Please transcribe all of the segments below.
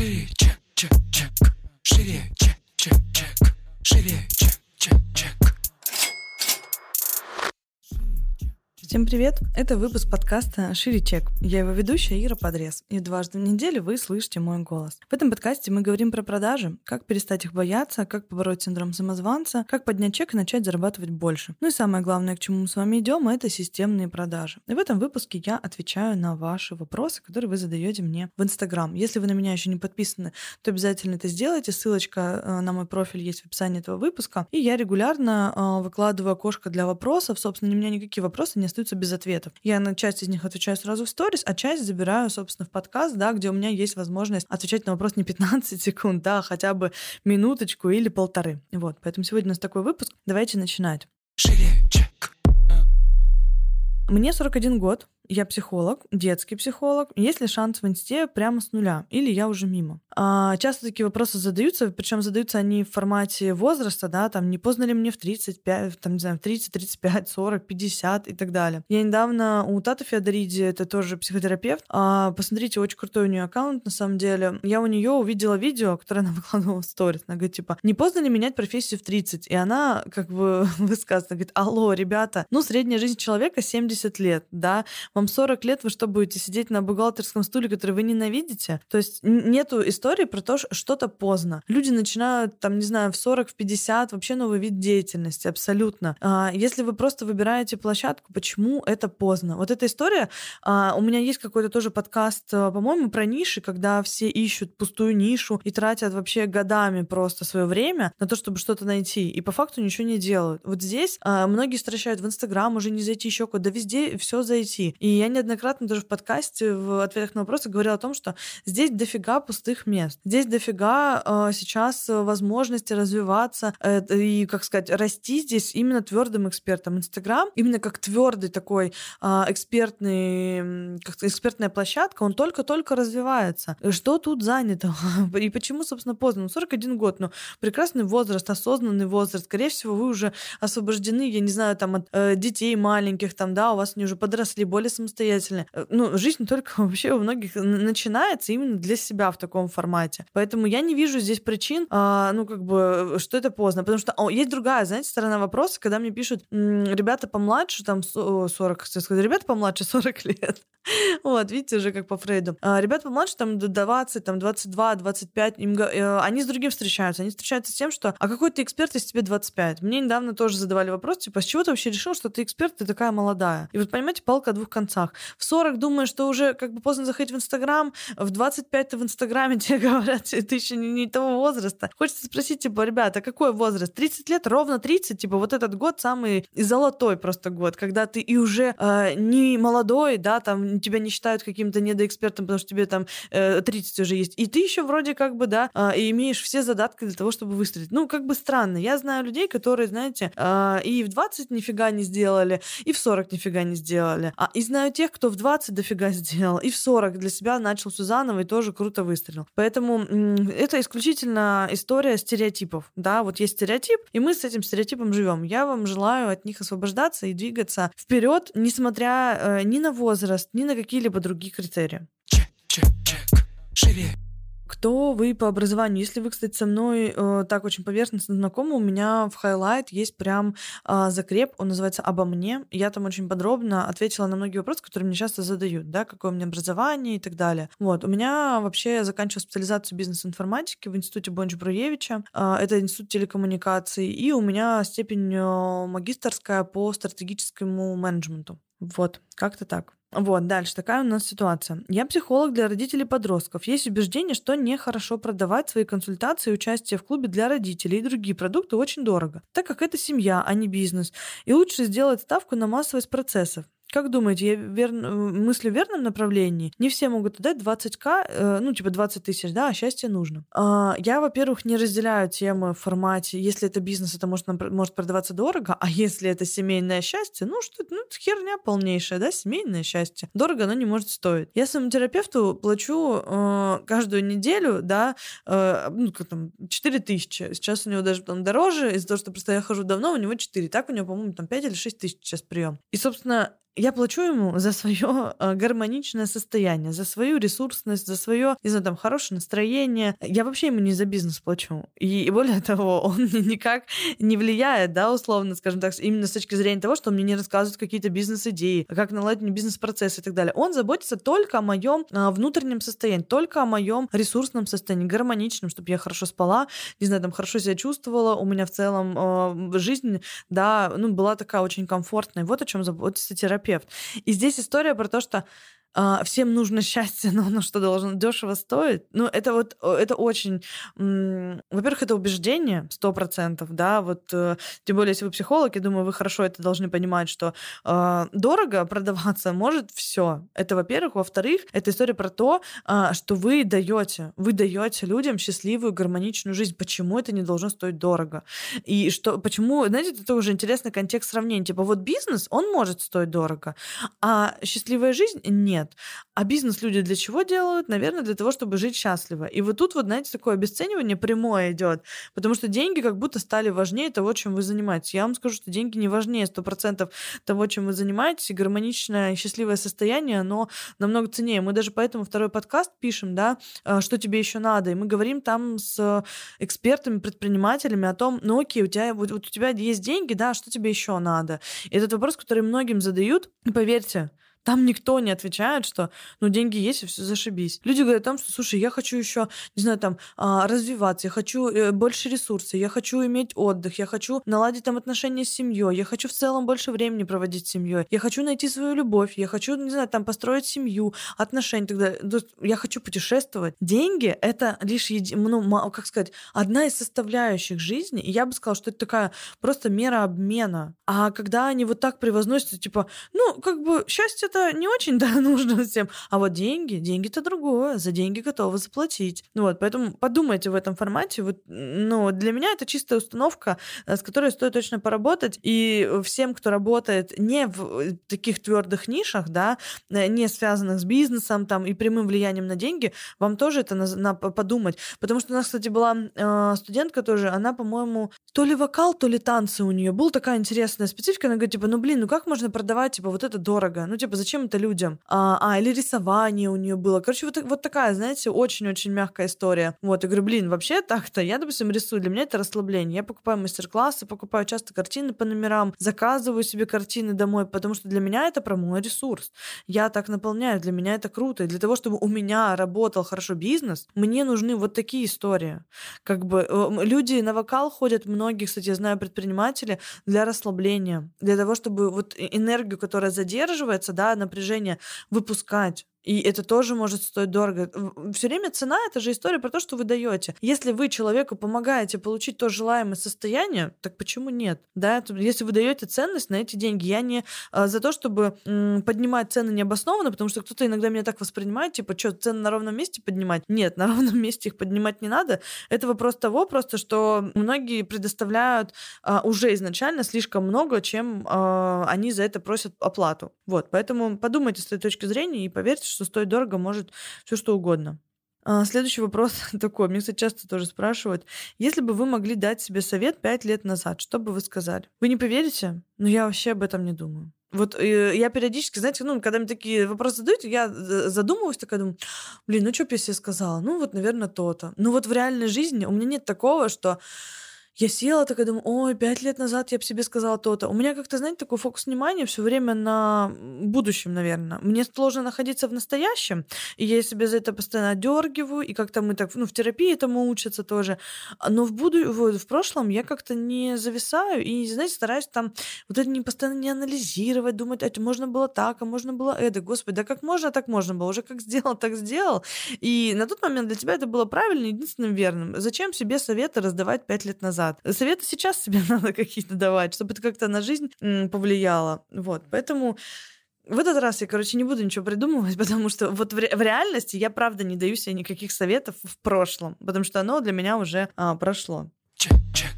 Шире, чек, чек, чек. Шире, чек, чек, Всем привет! Это выпуск подкаста «Шире чек». Я его ведущая Ира Подрез, и дважды в неделю вы слышите мой голос. В этом подкасте мы говорим про продажи, как перестать их бояться, как побороть синдром самозванца, как поднять чек и начать зарабатывать больше. Ну и самое главное, к чему мы с вами идем, это системные продажи. И в этом выпуске я отвечаю на ваши вопросы, которые вы задаете мне в Инстаграм. Если вы на меня еще не подписаны, то обязательно это сделайте. Ссылочка э, на мой профиль есть в описании этого выпуска. И я регулярно э, выкладываю окошко для вопросов. Собственно, у меня никакие вопросы не остаются без ответов. Я на часть из них отвечаю сразу в сторис, а часть забираю, собственно, в подкаст, да, где у меня есть возможность отвечать на вопрос не 15 секунд, да, а хотя бы минуточку или полторы. Вот, поэтому сегодня у нас такой выпуск. Давайте начинать. Шире, чек. Мне 41 год, я психолог, детский психолог. Есть ли шанс в инсте прямо с нуля? Или я уже мимо? А, часто такие вопросы задаются, причем задаются они в формате возраста, да, там, не поздно ли мне в 35, там, не знаю, в 30, 35, 40, 50 и так далее. Я недавно у Таты Феодориди, это тоже психотерапевт, а, посмотрите, очень крутой у нее аккаунт, на самом деле. Я у нее увидела видео, которое она выкладывала в сторис. Она говорит, типа, не поздно ли менять профессию в 30? И она, как бы, высказана, говорит, алло, ребята, ну, средняя жизнь человека 70 лет, да, вам 40 лет, вы что, будете сидеть на бухгалтерском стуле, который вы ненавидите? То есть нету истории про то, что что-то поздно. Люди начинают, там, не знаю, в 40, в 50, вообще новый вид деятельности, абсолютно. А, если вы просто выбираете площадку, почему это поздно? Вот эта история, а, у меня есть какой-то тоже подкаст, а, по-моему, про ниши, когда все ищут пустую нишу и тратят вообще годами просто свое время на то, чтобы что-то найти, и по факту ничего не делают. Вот здесь а, многие стращают в Инстаграм, уже не зайти еще куда, да везде все зайти. И я неоднократно даже в подкасте в ответах на вопросы говорила о том, что здесь дофига пустых мест. Здесь дофига э, сейчас возможности развиваться э, и, как сказать, расти здесь именно твердым экспертом. Инстаграм именно как твердый такой э, экспертный, как экспертная площадка, он только-только развивается. Что тут занято? И почему, собственно, поздно? Ну, 41 год, ну, прекрасный возраст, осознанный возраст. Скорее всего, вы уже освобождены, я не знаю, там, от э, детей маленьких, там, да, у вас они уже подросли, более самостоятельны. Э, ну, жизнь только вообще у многих начинается именно для себя в таком формате. Поэтому я не вижу здесь причин, а, ну, как бы, что это поздно. Потому что о, есть другая, знаете, сторона вопроса, когда мне пишут ребята помладше, там, 40, сказать, ребята помладше 40 лет. Вот, видите, уже как по Фрейду. А, ребята помладше, там, до 20, там, 22, 25, им, э, они с другим встречаются. Они встречаются с тем, что, а какой ты эксперт, если тебе 25? Мне недавно тоже задавали вопрос, типа, с чего ты вообще решил, что ты эксперт, ты такая молодая? И вот, понимаете, палка двух концах. В 40 думаешь, что уже как бы поздно заходить в Инстаграм, в 25 ты в Инстаграме тебе говорят, ты еще не, не того возраста. Хочется спросить, типа, ребята, какой возраст? 30 лет, ровно 30, типа, вот этот год самый золотой просто год, когда ты и уже э, не молодой, да, там тебя не считают каким-то недоэкспертом, потому что тебе там э, 30 уже есть, и ты еще вроде как бы, да, э, и имеешь все задатки для того, чтобы выстрелить. Ну, как бы странно. Я знаю людей, которые, знаете, э, и в 20 нифига не сделали, и в 40 нифига не сделали. А, и знаю тех, кто в 20 дофига сделал, и в 40 для себя начал все заново и тоже круто выстрелил. Поэтому это исключительно история стереотипов. Да, вот есть стереотип, и мы с этим стереотипом живем. Я вам желаю от них освобождаться и двигаться вперед, несмотря э, ни на возраст, ни на какие-либо другие критерии. Check, check, check. Шире, кто вы по образованию? Если вы, кстати, со мной э, так очень поверхностно знакомы, у меня в highlight есть прям э, закреп, он называется «Обо мне». Я там очень подробно ответила на многие вопросы, которые мне часто задают, да, какое у меня образование и так далее. Вот, у меня вообще я заканчивала специализацию бизнес-информатики в институте Бонч Бруевича, э, это институт телекоммуникаций, и у меня степень э, магистрская по стратегическому менеджменту. Вот, как-то так. Вот, дальше такая у нас ситуация. Я психолог для родителей подростков. Есть убеждение, что нехорошо продавать свои консультации и участие в клубе для родителей и другие продукты очень дорого, так как это семья, а не бизнес. И лучше сделать ставку на массовость процессов. Как думаете, я вер... мыслю в верном направлении? Не все могут отдать 20к, э, ну, типа 20 тысяч, да, а счастье нужно. А, я, во-первых, не разделяю темы в формате, если это бизнес, это может, может продаваться дорого, а если это семейное счастье, ну, что это, ну, это херня полнейшая, да, семейное счастье. Дорого оно не может стоить. Я своему терапевту плачу э, каждую неделю, да, э, ну, как там, 4 тысячи. Сейчас у него даже там дороже, из-за того, что просто я хожу давно, у него 4. Так у него, по-моему, там 5 или 6 тысяч сейчас прием. И, собственно, я плачу ему за свое гармоничное состояние, за свою ресурсность, за свое, не знаю, там, хорошее настроение. Я вообще ему не за бизнес плачу. И более того, он никак не влияет, да, условно, скажем так, именно с точки зрения того, что мне не рассказывает какие-то бизнес-идеи, как наладить бизнес-процесс и так далее. Он заботится только о моем внутреннем состоянии, только о моем ресурсном состоянии, гармоничном, чтобы я хорошо спала, не знаю, там, хорошо себя чувствовала, у меня в целом э, жизнь, да, ну, была такая очень комфортная. Вот о чем заботится терапевт. И здесь история про то, что всем нужно счастье, но оно что должно дешево стоить. Ну, это вот, это очень... Во-первых, это убеждение, сто процентов, да, вот, э, тем более, если вы психолог, я думаю, вы хорошо это должны понимать, что э, дорого продаваться может все. Это, во-первых. Во-вторых, это история про то, э, что вы даете, вы даете людям счастливую, гармоничную жизнь. Почему это не должно стоить дорого? И что, почему, знаете, это уже интересный контекст сравнения. Типа, вот бизнес, он может стоить дорого, а счастливая жизнь нет нет. А бизнес люди для чего делают? Наверное, для того, чтобы жить счастливо. И вот тут вот, знаете, такое обесценивание прямое идет, потому что деньги как будто стали важнее того, чем вы занимаетесь. Я вам скажу, что деньги не важнее 100% того, чем вы занимаетесь, и гармоничное счастливое состояние, оно намного ценнее. Мы даже поэтому второй подкаст пишем, да, а, что тебе еще надо, и мы говорим там с экспертами, предпринимателями о том, ну окей, у тебя, вот, вот у тебя есть деньги, да, что тебе еще надо? И этот вопрос, который многим задают, поверьте, там никто не отвечает, что ну деньги есть и все зашибись. Люди говорят о том, что слушай, я хочу еще, не знаю, там а, развиваться, я хочу э, больше ресурсов, я хочу иметь отдых, я хочу наладить там отношения с семьей, я хочу в целом больше времени проводить с семьей, я хочу найти свою любовь, я хочу, не знаю, там построить семью, отношения далее. Я хочу путешествовать. Деньги это лишь, еди... ну, как сказать, одна из составляющих жизни, и я бы сказала, что это такая просто мера обмена. А когда они вот так превозносятся, типа, ну, как бы счастье это не очень, да, нужно всем. А вот деньги, деньги-то другое. За деньги готовы заплатить. Ну вот, поэтому подумайте в этом формате. Вот, ну, для меня это чистая установка, э, с которой стоит точно поработать. И всем, кто работает не в э, таких твердых нишах, да, э, не связанных с бизнесом там и прямым влиянием на деньги, вам тоже это на, на подумать. Потому что у нас, кстати, была э, студентка тоже, она, по-моему, то ли вокал, то ли танцы у нее. Была такая интересная специфика. Она говорит, типа, ну блин, ну как можно продавать, типа, вот это дорого? Ну, типа, зачем это людям? А, а или рисование у нее было. Короче, вот, вот такая, знаете, очень-очень мягкая история. Вот, я говорю, блин, вообще так-то, я, допустим, рисую, для меня это расслабление. Я покупаю мастер-классы, покупаю часто картины по номерам, заказываю себе картины домой, потому что для меня это про мой ресурс. Я так наполняю, для меня это круто. И для того, чтобы у меня работал хорошо бизнес, мне нужны вот такие истории. Как бы э, люди на вокал ходят, многие, кстати, я знаю предприниматели, для расслабления, для того, чтобы вот энергию, которая задерживается, да, напряжение выпускать. И это тоже может стоить дорого. Все время цена это же история про то, что вы даете. Если вы человеку помогаете получить то желаемое состояние, так почему нет? Да, если вы даете ценность на эти деньги, я не а, за то, чтобы поднимать цены необоснованно, потому что кто-то иногда меня так воспринимает, типа, что, цены на ровном месте поднимать? Нет, на ровном месте их поднимать не надо. Это вопрос того просто, что многие предоставляют а, уже изначально слишком много, чем а, они за это просят оплату. Вот, поэтому подумайте с этой точки зрения и поверьте, что стоить дорого может все что угодно. А, следующий вопрос такой. Мне, кстати, часто тоже спрашивают. Если бы вы могли дать себе совет пять лет назад, что бы вы сказали? Вы не поверите? Но я вообще об этом не думаю. Вот э, я периодически, знаете, ну, когда мне такие вопросы задают, я задумываюсь, такая думаю, блин, ну что бы я себе сказала? Ну вот, наверное, то-то. Ну вот в реальной жизни у меня нет такого, что я села такая, думаю, ой, пять лет назад я бы себе сказала то-то. У меня как-то, знаете, такой фокус внимания все время на будущем, наверное. Мне сложно находиться в настоящем, и я себе за это постоянно дергиваю, и как-то мы так, ну, в терапии этому учатся тоже. Но в, буду... в, в прошлом я как-то не зависаю, и, знаете, стараюсь там вот это не постоянно не анализировать, думать, это можно было так, а можно было это. Господи, да как можно, так можно было. Уже как сделал, так сделал. И на тот момент для тебя это было правильно, единственным верным. Зачем себе советы раздавать пять лет назад? Назад. Советы сейчас себе надо какие-то давать, чтобы это как-то на жизнь повлияло. Вот, поэтому в этот раз я, короче, не буду ничего придумывать, потому что вот в, ре- в реальности я правда не даю себе никаких советов в прошлом, потому что оно для меня уже а, прошло. Чек, чек.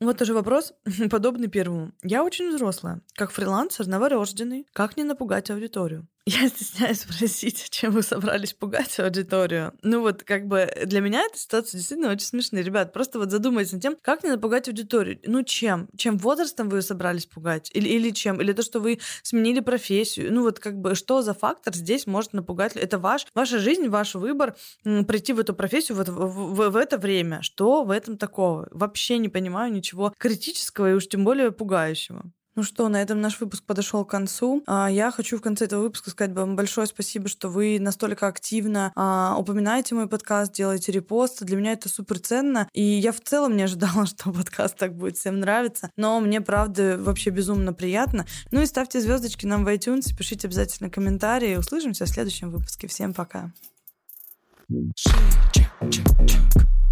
Вот тоже вопрос, подобный первому. Я очень взрослая, как фрилансер, новорожденный. Как не напугать аудиторию? Я стесняюсь спросить, чем вы собрались пугать аудиторию. Ну вот, как бы для меня эта ситуация действительно очень смешная. Ребят, просто вот задумайтесь над тем, как не напугать аудиторию. Ну чем? Чем возрастом вы собрались пугать? Или, или чем? Или то, что вы сменили профессию? Ну вот как бы что за фактор здесь может напугать? Это ваш, ваша жизнь, ваш выбор прийти в эту профессию вот в, в, в это время. Что в этом такого? Вообще не понимаю ничего критического и уж тем более пугающего. Ну что, на этом наш выпуск подошел к концу. А, я хочу в конце этого выпуска сказать вам большое спасибо, что вы настолько активно а, упоминаете мой подкаст, делаете репосты. Для меня это супер ценно. И я в целом не ожидала, что подкаст так будет всем нравиться. Но мне, правда, вообще безумно приятно. Ну и ставьте звездочки нам в iTunes, пишите обязательно комментарии. Услышимся в следующем выпуске. Всем пока.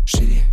Шире.